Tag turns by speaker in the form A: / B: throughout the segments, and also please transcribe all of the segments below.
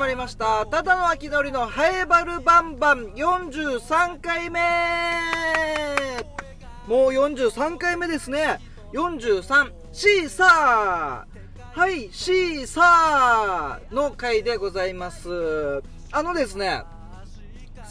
A: まりました。ただの秋のりのハエバルバンバン。43回目。もう43回目ですね。43シーサー。はいシーサーの回でございます。あのですね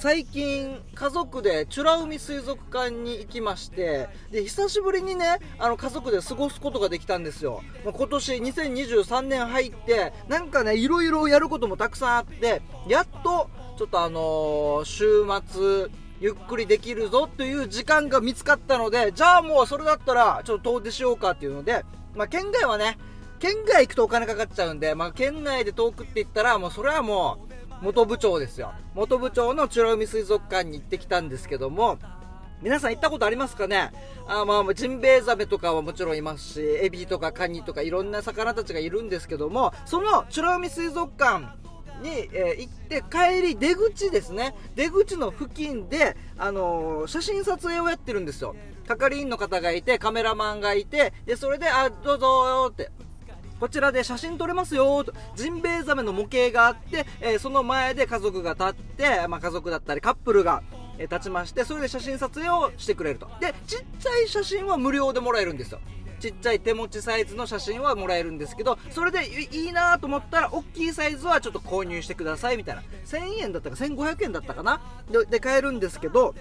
A: 最近家族で美ら海水族館に行きましてで久しぶりにねあの家族で過ごすことができたんですよ、ま、今年2023年入ってなんかねいろいろやることもたくさんあってやっとちょっとあのー、週末ゆっくりできるぞという時間が見つかったのでじゃあもうそれだったらちょっと遠出しようかっていうので、まあ、県外はね県外行くとお金かかっちゃうんで、まあ、県内で遠くって言ったらもうそれはもう元部長ですよ。元部長の美ら海水族館に行ってきたんですけども、皆さん行ったことありますかね？あまあ、ジンベエザメとかはもちろんいますし、エビとかカニとかいろんな魚たちがいるんですけども、その美ら海水族館に、えー、行って帰り出口ですね。出口の付近で、あのー、写真撮影をやってるんですよ。係員の方がいて、カメラマンがいて、で、それで、あ、どうぞって、こちらで写真撮れますよと、ジンベエザメの模型があって、えー、その前で家族が立って、まあ、家族だったりカップルが、えー、立ちまして、それで写真撮影をしてくれると。で、ちっちゃい写真は無料でもらえるんですよ。ちっちゃい手持ちサイズの写真はもらえるんですけど、それでいいなと思ったら、大きいサイズはちょっと購入してくださいみたいな。1000円だったか1500円だったかな？でで買えるんですけど、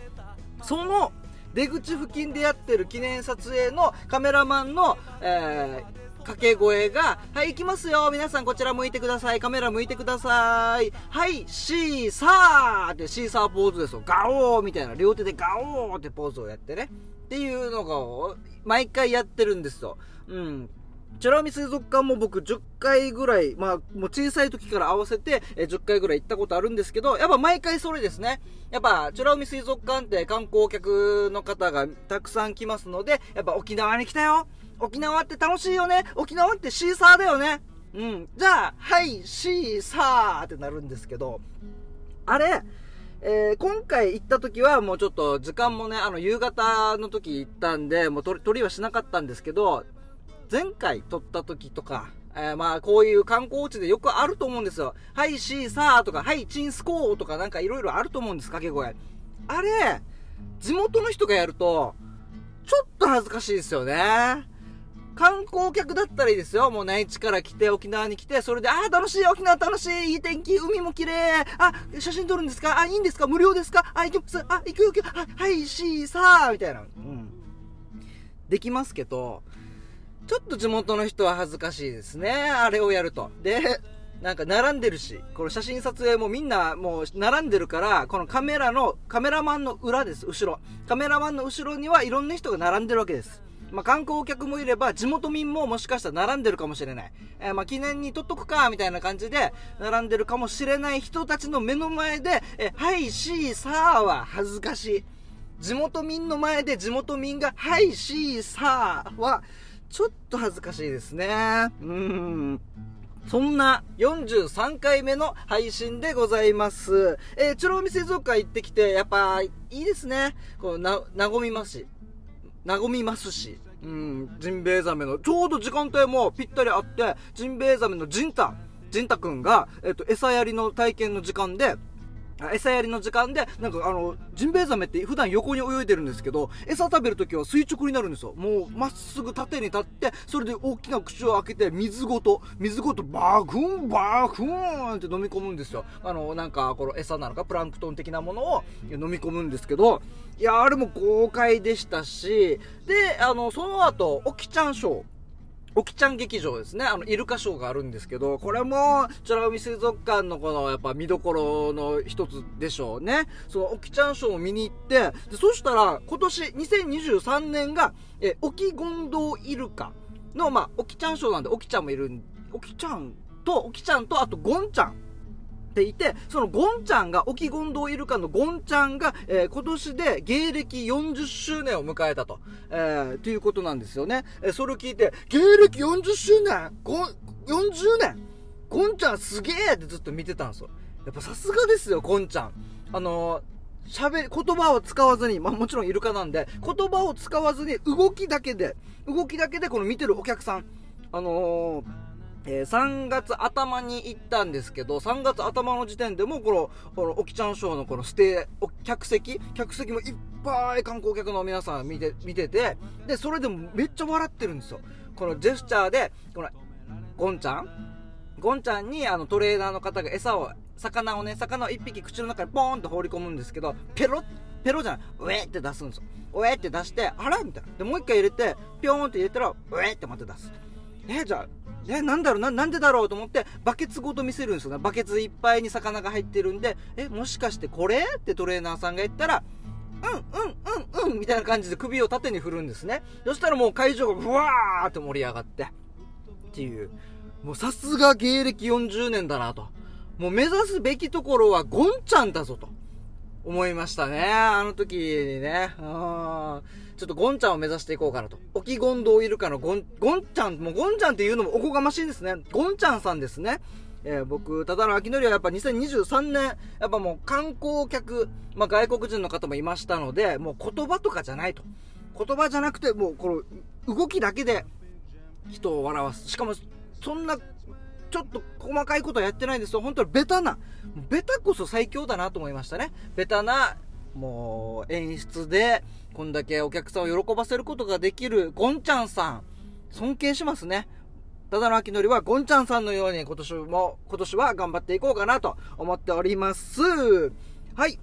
A: その出口付近でやってる記念撮影のカメラマンの、えー掛け声が、はい、行きますよ。皆さんこちら向いてください。カメラ向いてください。はい、シーサーってシーサーポーズですよ。ガオーみたいな。両手でガオーってポーズをやってね。っていうのが、毎回やってるんですよ。うん。チュラミ水族館も僕10回ぐらい、まあ、もう小さい時から合わせて、え10回ぐらい行ったことあるんですけど、やっぱ毎回それですね。やっぱ、チュラミ水族館って観光客の方がたくさん来ますので、やっぱ沖縄に来たよ沖縄って楽しいよね沖縄ってシーサーだよねうん。じゃあ、はい、シーサーってなるんですけど、あれ、えー、今回行った時はもうちょっと時間もね、あの、夕方の時行ったんで、もう撮りはしなかったんですけど、前回撮った時とか、えー、まあ、こういう観光地でよくあると思うんですよ。はい、シーサーとか、はい、チンスコーとかなんかいろいろあると思うんです、掛け声。あれ、地元の人がやると、ちょっと恥ずかしいですよね。観光客だったらいいですよ。もう内地から来て、沖縄に来て、それで、ああ、楽しい、沖縄楽しい、いい天気、海も綺麗、あ、写真撮るんですか？あ、いいんですか？無料ですか？あ、行きます、あ、行く行く、ははい、しーさー、みたいな。うん。できますけど、ちょっと地元の人は恥ずかしいですね。あれをやると。で、なんか並んでるし、この写真撮影もみんなもう並んでるから、このカメラの、カメラマンの裏です、後ろ。カメラマンの後ろにはいろんな人が並んでるわけです。まあ、観光客もいれば、地元民ももしかしたら並んでるかもしれない。えー、まあ、記念に撮っとくか、みたいな感じで、並んでるかもしれない人たちの目の前で、えー、はい、しー、さーは恥ずかしい。地元民の前で地元民が、はい、しー、さーは、ちょっと恥ずかしいですね。うん。そんな43回目の配信でございます。えー、チョロミ水族館行ってきて、やっぱいいですね。こう、な、和みますし。和みますし、うん、ジンベエザメの、ちょうど時間帯もぴったりあって、ジンベエザメのジンタ、ジンタくんが、えっと、餌やりの体験の時間で、餌やりの時間で、なんかあの、ジンベエザメって普段横に泳いでるんですけど、餌食べるときは垂直になるんですよ。もう、まっすぐ縦に立って、それで大きな口を開けて、水ごと、水ごとバークン、バークンって飲み込むんですよ。あの、なんか、この餌なのか、プランクトン的なものを飲み込むんですけど、いや、あれも豪快でしたし、で、あの、その後、オキちゃんショー。オキちゃん劇場ですね。あの、イルカショーがあるんですけど、これも、チョラ海水族館のこの、やっぱ見どころの一つでしょうね。その、オキちゃんショーを見に行って、で、そしたら、今年、2023年が、え、オキゴンドウイルカの、まあ、オキちゃんショーなんで、オキちゃんもいるオキちゃんと、オキちゃんと、あと、ゴンちゃん。ていて、そのゴンちゃんが、沖ゴンドウイルカのゴンちゃんが、えー、今年で芸歴40周年を迎えたと、えー、ということなんですよね。えー、それを聞いて、芸歴40周年ゴン、40年ゴンちゃんすげえってずっと見てたんですよ。やっぱさすがですよ、ゴンちゃん。あの喋り、言葉を使わずに、まあもちろんイルカなんで、言葉を使わずに動きだけで、動きだけでこの見てるお客さん、あのーえー、3月頭に行ったんですけど、3月頭の時点でもこの、この、おきちゃんショーのこのステー、客席？客席もいっぱい観光客の皆さん見て、見てて、で、それでもめっちゃ笑ってるんですよ。このジェスチャーで、この、ゴンちゃん？ゴンちゃんにあのトレーナーの方が餌を、魚をね、魚を1匹口の中にポーンと放り込むんですけど、ペロペロじゃない、ウェって出すんですよ。ウェって出して、あら？みたいな。で、もう一回入れて、ピョーンって入れたら、ウェってまた出す。えじゃあ、え、なんだろうな、なんでだろうと思って、バケツごと見せるんですよね。バケツいっぱいに魚が入ってるんで、え、もしかしてこれ？ってトレーナーさんが言ったら、うん、うん、うん、うん、みたいな感じで首を縦に振るんですね。そしたらもう会場がブワーって盛り上がって、っていう。もうさすが芸歴40年だなと。もう目指すべきところはゴンちゃんだぞと。思いましたね。あの時にね。うん。ちょっとゴンちゃんを目指していこうかなと。沖ゴンドウイルカのゴン、ゴンちゃん、もうゴンちゃんっていうのもおこがましいんですね。ゴンちゃんさんですね。えー、僕、ただの秋のりはやっぱ2023年、やっぱもう観光客、まあ、外国人の方もいましたので、もう言葉とかじゃないと。言葉じゃなくて、もうこの動きだけで人を笑わす。しかも、そんなちょっと細かいことはやってないんですよ。本当にベタな、ベタこそ最強だなと思いましたね。ベタな、もう演出で、こんだけお客さんを喜ばせることができるゴンちゃんさん、尊敬しますね。ただの秋のりはゴンちゃんさんのように今年も、今年は頑張っていこうかなと思っております。はい。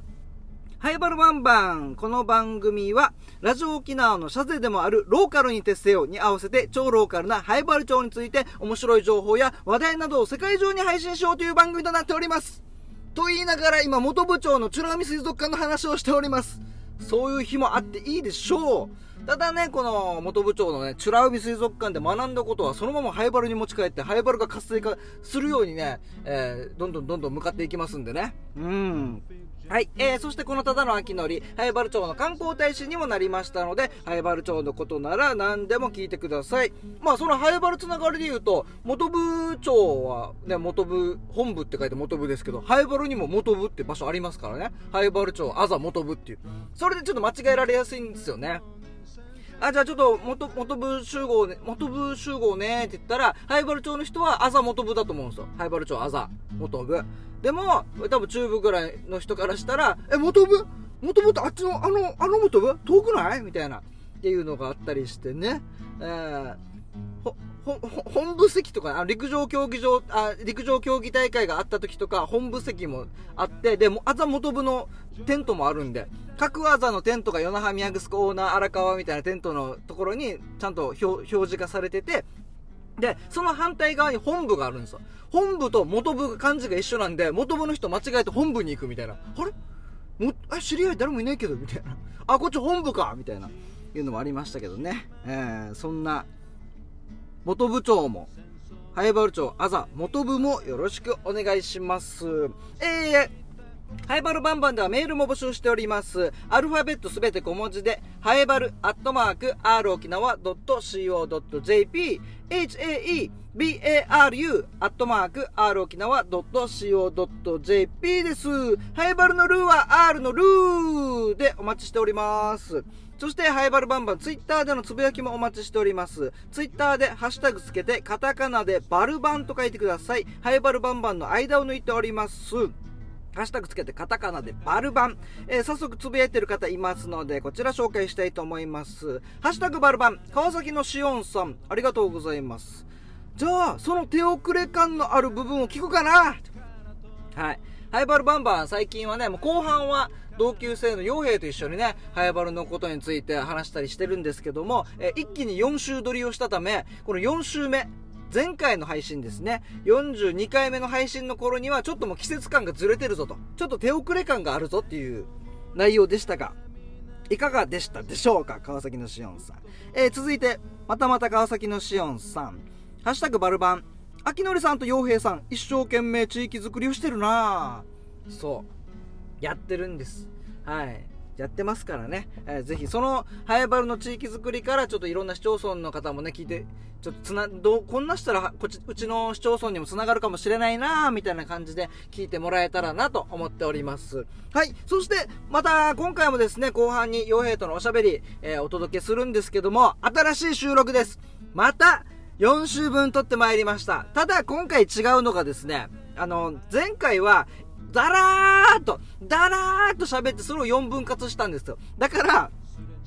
A: ハイバルバンバン。この番組は、ラジオ沖縄の社税でもあるローカルに徹せよに合わせて超ローカルなハイバル町について面白い情報や話題などを世界中に配信しようという番組となっております。と言いながら今元部長の美ら海水族館の話をしております。そういう日もあっていいでしょう。ただね、この元部長のね、美ら海水族館で学んだことはそのままハイバルに持ち帰って、ハイバルが活性化するようにね、えー、どんどんどんどん向かっていきますんでね。うん。はい。えー、そしてこのただの秋のり、ハイバル町の観光大使にもなりましたので、ハイバル町のことなら何でも聞いてください。まあ、そのハイバルつながりで言うと、元部町はね、元部、本部って書いて元部ですけど、ハイバルにも元部って場所ありますからね。ハイバル町、あざ元部っていう。それでちょっと間違えられやすいんですよね。あ、じゃあちょっと元、元部集合ね、元部集合ねって言ったら、ハイバル町の人はあざ元部だと思うんですよ。ハイバル町あざ元部。でも、多分中部ぐらいの人からしたら、え、元部？元部ってあっちの、あの、あの元部？遠くない？みたいな。っていうのがあったりしてね。えー、ほ、ほ、本部席とか、あ陸上競技場、あ、陸上競技大会があった時とか、本部席もあって、で、あざ元部のテントもあるんで、各あざのテントが与那覇宮城オーナー荒川みたいなテントのところに、ちゃんと表示がされてて、で、その反対側に本部があるんですよ。本部と元部が漢字が一緒なんで、元部の人間違えて本部に行くみたいな。あれ？も、あ、知り合い誰もいないけど、みたいな。あ、こっち本部かみたいな。いうのもありましたけどね。えー、そんな、元部長も、ハイバル町、あざ、元部もよろしくお願いします。えー、ハイバルバンバンではメールも募集しております。アルファベットすべて小文字で、ハイバルアットマーク r 沖縄 .co.jp、haebaru アットマーク r 沖縄 .co.jp です。ハイバルのルーは R のルーでお待ちしております。そして、ハイバルバンバン、ツイッターでのつぶやきもお待ちしております。ツイッターでハッシュタグつけて、カタカナでバルバンと書いてください。ハイバルバンバンの間を抜いております。ハッシュタグつけてカタカナでバルバン。えー、早速つぶやいてる方いますので、こちら紹介したいと思います。ハッシュタグバルバン。川崎のしおんさん、ありがとうございます。じゃあ、その手遅れ感のある部分を聞くかなはい。ハイバルバンバン、最近はね、もう後半は同級生の傭兵と一緒にね、ハイバルのことについて話したりしてるんですけども、え、一気に4週撮りをしたため、この4週目、前回の配信ですね、42回目の配信の頃にはちょっともう季節感がずれてるぞと、ちょっと手遅れ感があるぞっていう内容でしたが、いかがでしたでしょうか川崎のしおんさん。えー、続いて、またまた川崎のしおんさん。ハッシュタグバルバン。秋のりさんと洋平さん、一生懸命地域づくりをしてるなそう。やってるんです。はい。やってますからね、えー、ぜひそのハエバルの地域づくりからちょっといろんな市町村の方もね聞いてちょっとつなどうこんなしたらこっちうちの市町村にもつながるかもしれないなみたいな感じで聞いてもらえたらなと思っておりますはいそしてまた今回もですね後半に傭兵とのおしゃべり、えー、お届けするんですけども新しい収録ですまた4週分撮ってまいりました。ただ今回違うのがですね、あの、前回は、だらーっと、だらーっと喋ってそれを4分割したんですよ。だから、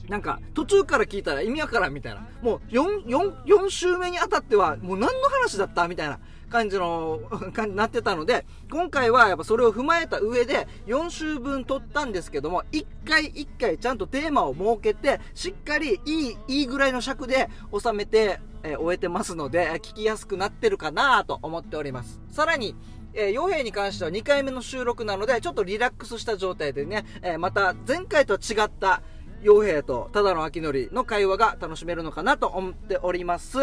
A: なんか、途中から聞いたら意味わからんみたいな。もう4、4、4週目にあたっては、もう何の話だったみたいな感じの、感じになってたので、今回はやっぱそれを踏まえた上で、4週分撮ったんですけども、1回1回ちゃんとテーマを設けて、しっかりいい、いいぐらいの尺で収めて、えー終えてますので、聞きやすくなってるかなと思っております。さらに、えー、傭兵に関しては2回目の収録なので、ちょっとリラックスした状態でね、えーまた前回とは違った、傭兵とただの秋典の会話が楽しめるのかなと思っております。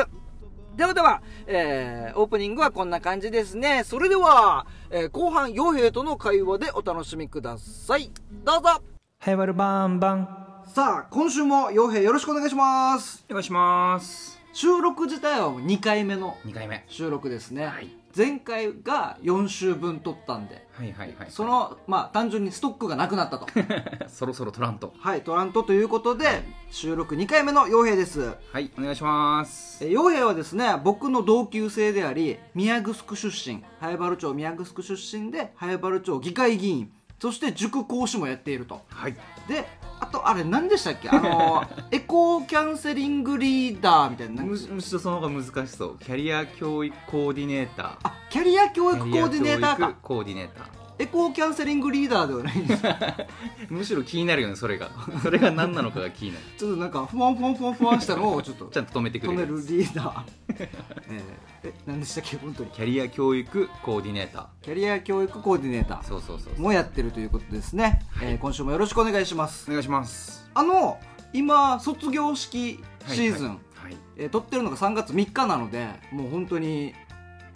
A: ではでは、えー、オープニングはこんな感じですね。それでは、えー後半、傭兵との会話でお楽しみください。どうぞ
B: はいわるバンバン
A: さあ、今週も傭兵よろしくお願いします。
B: お願いします
A: 収録自体は2回目の
B: 2回目。
A: 収録ですね。
B: はい。
A: 前回が4週分撮ったんで、
B: はいはいはい
A: その、まあ、単純にストックがなくなったと。
B: そろそろトラント
A: はい、トラントということで、収録2回目の傭兵です。
B: はいお願いします。
A: え傭兵はですね、僕の同級生であり、宮城出身、早原町宮城出身で、早原町議会議員、そして塾講師もやっていると。
B: はい。
A: で、あと、あれ何でしたっけ？あの、エコーキャンセリングリーダーみたいな。
B: むむしろその方が難しそうキャリア教育コーディネーター
A: あ、キャリア教育コーディネーターか。
B: コーディネーター
A: エコーキャンセリングリーダーではないんですか
B: むしろ気になるよねそれが それが何なのかが気になる
A: ちょっとなんか、ふわんふわんふわんふわんしたのをちょっと
B: ちゃんと止めてくれる
A: 止めるリーダー。えーえ、何でしたっけ本当に。
B: キャリア教育コーディネータ
A: キャリア教育コーディネータ
B: ー
A: ー。
B: そうそうそうそう
A: もやってるということですね、えー今週もよろしくお願いします
B: お願いします
A: あの今卒業式シーズン、
B: はいはい
A: えー撮ってるのが3月3日なのでもう本当に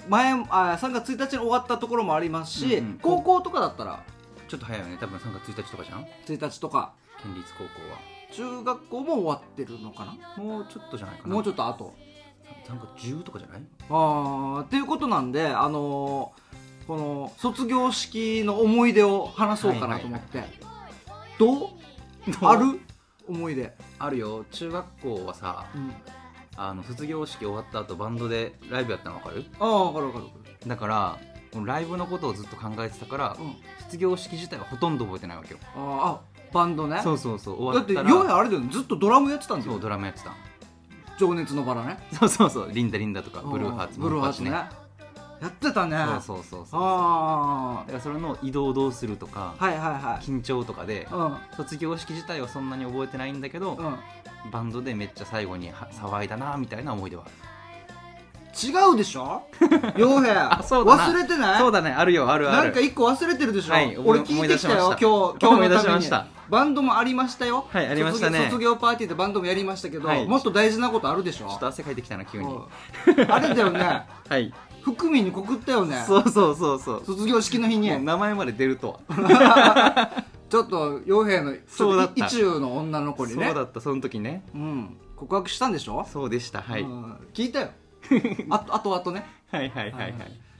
A: 前あ3月1日に終わったところもありますし、
B: うんうん。
A: 高校とかだったら？
B: ちょっと早いよね。多分3月1日とかじゃん
A: ？1日とか。
B: 県立高校
A: 中学校も終わってるのかな？
B: はもうちょっとじゃないかな。
A: もうちょっと後。
B: 3月10とかじゃない？
A: あーっていうことなんであのーこの卒業式の思い出を話そうかなと思って、どう？ある？思い出、
B: あるよ。中学校はさ
A: うん、
B: あの卒業式終わった後バンドでライブやったの分かる？
A: ああ分かる分かる分か
B: だからこのライブのことをずっと考えてたから、
A: る、うん。
B: 卒業式自体はほとんど覚えてないわけよ。
A: ああバンドね。
B: そうそうそう。終
A: だっ
B: わったら
A: てヨヘあれだよね。ずっとドラムやってたんだよ
B: そうドラムやってた。
A: 情熱のバラね。
B: そうそうそう。リンダリンダとかブルーハーツ
A: ブルーハーツねやってたね。
B: そうそうそうそう
A: あ
B: だからそれの移動をどうするとか、
A: あはいはいはい。
B: 緊張とかで
A: うん。
B: 卒業式自体はそんなに覚えてないんだけど、
A: うん。
B: バンドでめっちゃ最後には騒いだなみたいな思い出は
A: 違うでしょ？ヨヘ
B: あそうだな。
A: 忘れてない？
B: そうだね。あるよあるある。
A: なんか一個忘れてるでしょ、
B: はい
A: 俺聞いてきたよ今日今日のために。
B: しました。
A: バンドもありましたよ。
B: はいありましたね。
A: 卒業パーティーでバンドもやりましたけど、
B: はい。
A: もっと大事なことあるでしょ？
B: ちょっと汗かいてきたな急に、
A: うん。あれだよね。
B: はい
A: 福民に告ったよね。
B: そうそうそうそう。
A: 卒業式の日に。
B: もう名前まで出るとは。
A: ちょっと傭兵の
B: そうだった。
A: 意中の女の子にね。
B: そうだったその時ね。
A: うん、告白したんでしょ？
B: そうでしたはい、
A: うん。聞いたよ。あとあとあとね
B: はいはい。はいはい。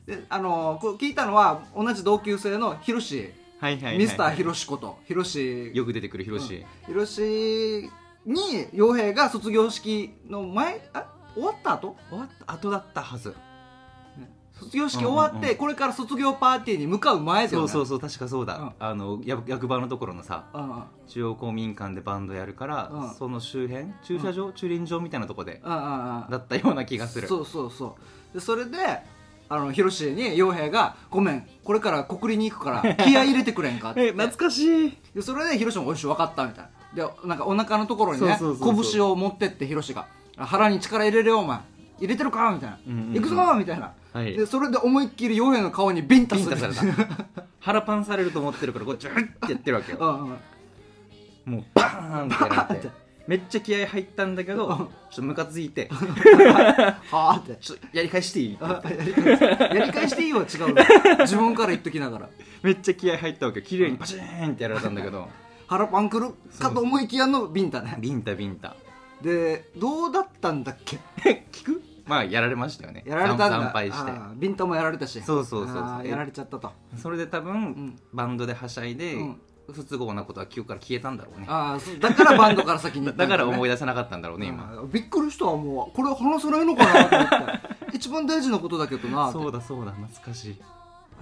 A: であのーこう聞いたのは同じ同級生のヒロシ。
B: はいはいはい
A: ミスターヒロシことヒロシ。
B: よく出てくるヒロシ、
A: ヒロシに傭兵が卒業式の前あ終わった後？
B: 終わった後だったはず
A: 卒業式終わって、これから卒業パーティーに向かう前だよね。
B: そうそうそう確かそうだ、
A: うん。
B: あのや役場のところのさ
A: うんうん。
B: 中央公民館でバンドやるから、
A: うん。
B: その周辺駐車場、駐輪場みたいなとこで
A: うんうんうん。
B: だったような気がする。
A: そうそうそう。でそれであのヒロシに傭兵が「ごめんこれから国立に行くから気合い入れてくれんか」って。
B: え懐かしい。
A: でそれでヒロシも「おいし分かった」みたいな。でなんかお腹のところにね
B: そうそうそうそう。
A: 拳を持ってってヒロシが「腹に力入れるよお前入れてるか?」みたいな「
B: うんうんうん。
A: 行くぞ!」みたいな、
B: はい。
A: でそれで思いっきり傭兵の顔にビンタする。
B: ビンタされた腹パンされると思ってるからこうジュッってやってるわけよ。もうバーンってなっ
A: て。て
B: めっちゃ気合入ったんだけど
A: うん。
B: ちょっとムカついて。
A: はあって。
B: ちょっとやり返していい
A: やり返していいよ違うの自分から言っときながら。
B: めっちゃ気合入ったわけ綺麗にパチーンってやられたんだけど。
A: 腹パンくる？かと思いきやのビンタね。
B: ビンタビンタ。
A: でどうだったんだっけ？
B: 聞く？まあやられましたよね。
A: やられたんだ。
B: 惨惨敗して。
A: ビンタもやられたし。
B: そうそうそう
A: やられちゃったと。
B: それで多分、
A: ん。
B: バンドではしゃいで、
A: うん。
B: 不都合なことは記憶から消えたんだろうね。
A: ああだからバンドから先にね。
B: だから思い出せなかったんだろうね今。
A: びっくりしたわもう。これ話せないのかなと思って。一番大事なことだけどな。
B: そうだそうだ懐かしい。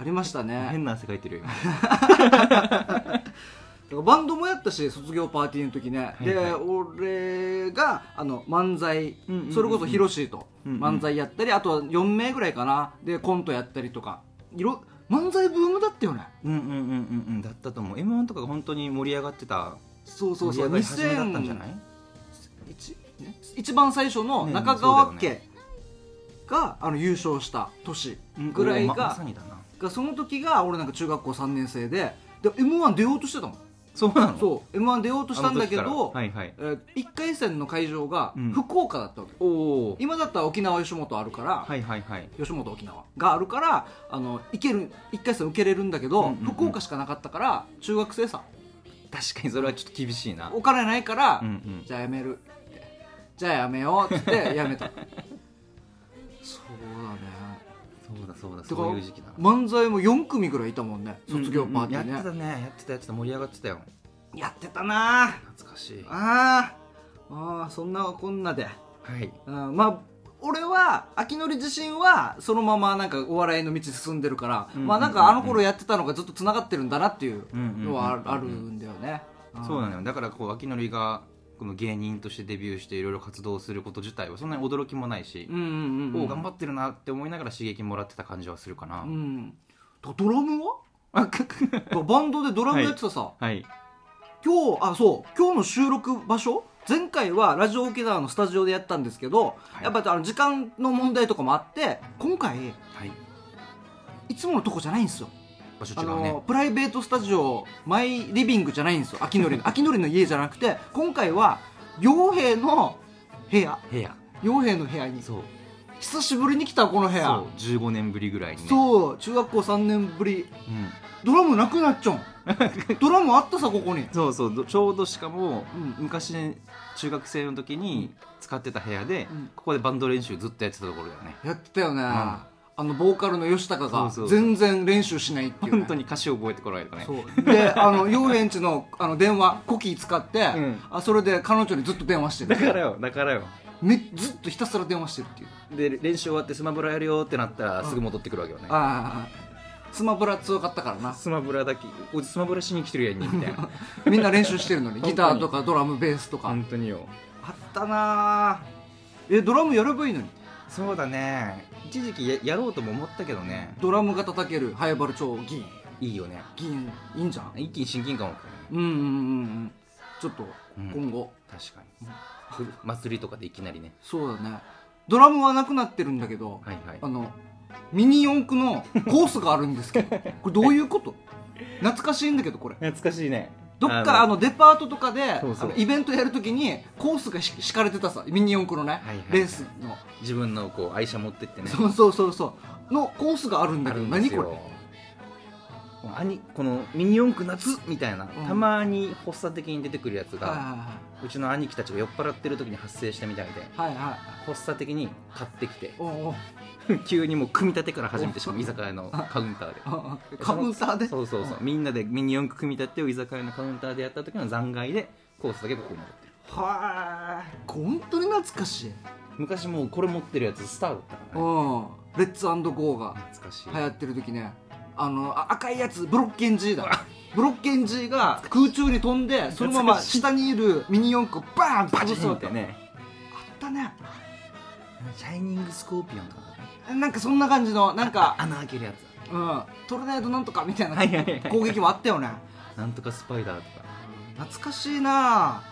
A: ありましたね。
B: 変な汗かいてるよ
A: バンドもやったし卒業パーティーの時ね、
B: いはい。
A: で俺があの漫才、
B: うんうんうんうん。
A: それこそヒロシと
B: うんうん。
A: 漫才やったり、あとは4名ぐらいかな。でコントやったりとか。いろ漫才ブームだったよね。
B: うんうんうんうんうん。だったと思う。m 1とかが本当に盛り上がってた。
A: そうそうそう。
B: 盛り上がり始めだったんじゃない？
A: 一一番最初の
B: ね
A: 中川家が、あの優勝した年ぐらい
B: まま
A: が,、
B: さにだな。
A: がその時が俺なんか中学校3年生でで m 1出ようとしてたもん
B: そうなの？
A: そう。m 1出ようとしたんだけど、
B: はいはい。
A: えー、1回戦の会場が
B: うん。
A: 福岡だったわけ、
B: おお
A: 今だったら沖縄吉本あるから、
B: はいはいはい。
A: 吉本沖縄があるからあの行ける1回戦受けれるんだけど、
B: うんうんうん。
A: 福岡しかなかったから中学生さ
B: 確かにそれはちょっと厳しいな。
A: お金ないから、
B: うんうん。
A: じゃあやめるって。じゃあやめようっつってやめたそうだね
B: そういう時期だ
A: 漫才も4組ぐらいいたもんね卒業パーティーね、
B: やってたねやってたやってた盛り上がってたよ。
A: やってたな。あ
B: 懐かしい。
A: あー。あーそんなこんなで、
B: はい。
A: うん、まあ俺は秋のり自身はそのままなんかお笑いの道進んでるから、
B: うん
A: まあなんかあの頃やってたのがずっとつながってるんだなっていう
B: うん
A: のはあ
B: うんうんうん
A: あるんだよね、
B: そうなのよ。だからこう秋のりがこの芸人としてデビューしていろいろ活動すること自体はそんなに驚きもないし
A: うんうんうんうん。
B: おお頑張ってるなって思いながら刺激もらってた感じはするかな、
A: うん。だドラムは？バンドでドラムやってたさ、
B: はい。
A: 今日あそう。今日の収録場所？前回はラジオ沖縄のスタジオでやったんですけど、
B: はい。
A: やっぱりあの時間の問題とかもあって今回
B: はい。
A: いつものとこじゃないんですよ。あ
B: 場所違うね。
A: のプライベートスタジオマイリビングじゃないんですよ。秋のりの 秋のりの家じゃなくて今回は傭兵の部屋。
B: 部屋。
A: 傭兵の部屋に。
B: そう。
A: 久しぶりに来たこの部
B: そう。
A: 屋
B: 15年ぶりぐらいに。ね
A: そう。中学校3年ぶり。
B: うん、
A: ドラムなくなっちゃうん。ドラムあったさここに。
B: そうそう。どちょうどしかも、
A: うん。
B: 昔中学生の時に使ってた部屋で、
A: うん。
B: ここでバンド練習ずっとやってたところだよね。
A: やってたよね、あのボーカルの吉高が全然練習しないっていう、ね、
B: 本当に歌詞を覚えてこられるからね。
A: であの遊園地のあの電話コキー使って、
B: うん。
A: あそれで彼女にずっと電話してる。
B: だからよだからよ。
A: めずっとひたすら電話してるっていう。
B: で練習終わってスマブラやるよってなったらすぐ戻ってくるわけよね、
A: ああスマブラ強かったからな。
B: スマブラだけおいスマブラしに来てるやんにみたいな。
A: みんな練習してるのに。ギターとかドラムベースとか。
B: 本当によ。
A: あったなあ。えドラムやればいいのに
B: そうだね。一時期ややろうとも思ったけどね。
A: ドラムが叩けるハエバル超銀。
B: いいよね。
A: 銀いいんじゃん？
B: 一気に親近感を
A: うんうんうんうん。ちょっと
B: うん。
A: 今後、
B: 確かに。ふ祭りとかでいきなりね。
A: そうだね。ドラムはなくなってるんだけど、
B: はいはい。
A: あのミニ四駆のコースがあるんですけど これどういうこと？懐かしいんだけどこれ。
B: 懐かしいね
A: どっかあのデパートとかでイベントやるときにコースがし敷かれてたさミニ四駆のね、レースの、
B: 自分のこう愛車持ってってね。
A: そうそうそうそう。のコースがあるんだ
B: あ
A: けど何これ？
B: 兄このミニ四駆夏みたいな、
A: ん。
B: たまに発作的に出てくるやつが、
A: は
B: うちの兄貴たちが酔っ払ってる時に発生したみたいで
A: いはいはい。
B: 発作的に買ってきて
A: お
B: 急にもう組み立てから始めてしかも居酒屋のカウンターで。
A: ああカウンターで？
B: そうそうそうみんなでミニ四駆組み立てを居酒屋のカウンターでやった時の残骸でコースだけここに残ってる。
A: はい。本当に懐かしい。
B: 昔もうこれ持ってるやつスターだったからね。
A: うん。レッツゴーが。流行ってる時ねあのあ赤いやつブロッケン G だ。ブロッケン G が空中に飛んでそのまま下にいるミニ四駆をバーンって
B: バチ
A: 潰すわけあったね。
B: シャイニングスコーピオンとか
A: なんかそんな感じのなんか
B: 穴開けるやつ。
A: うん。トルネードなんとかみたいな。攻撃もあったよね。
B: なんとかスパイダーとか。
A: 懐かしいな。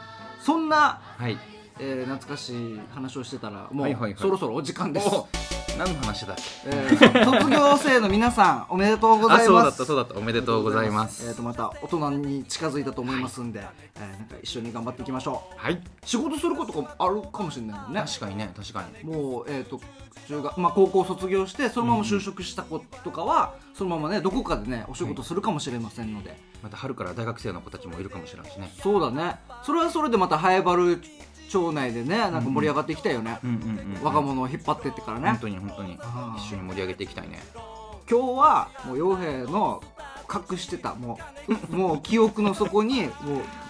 A: そんな、
B: はい。
A: えー懐かしい話をしてたらも
B: はいはいはい。
A: うそろそろお時間です、
B: お何の話だっけ？
A: えー卒業生の皆さんおめでとうございます。
B: あそうだったそうだった。おめでとうございます。
A: えー、とまた大人に近づいたと思いますんで、えーなんか一緒に頑張っていきましょ
B: はい、
A: う仕事することがあるかもしれないもんね。
B: 確かにね確かに。
A: もう、えー、と中学、まあ、高校卒業してそのまま就職した子とかは、そのままねどこかでねお仕事するかもしれませんので、
B: また春から大学生の子たちもいるかもしれないしね。
A: そうだね。それはそれでまたハエバル町内でねなんか盛り上がっていきたいよね、
B: うんうんうん
A: 若者を引っ張ってってからね。
B: 本当に本当に。一緒に盛り上げていきたいね。
A: 今日はもう傭兵の
C: 隠してたもう もう記憶の底にもう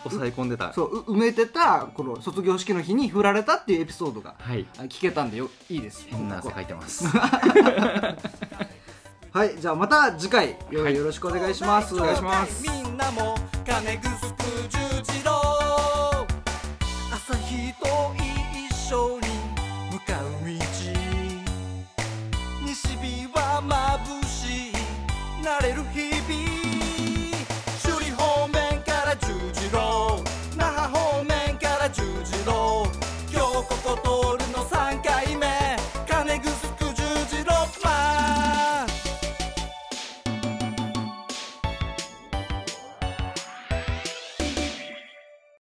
B: 抑え込んでた。
C: そうう埋めてたこの卒業式の日に振られたっていうエピソードが
B: はい。
C: あ聞けたんでよいいです。
B: 変な汗かいてます。
C: はいじゃあまた次回よ,、
B: はい。
C: よろしくお願いします。
B: お願いします。
A: みんなも金ぐす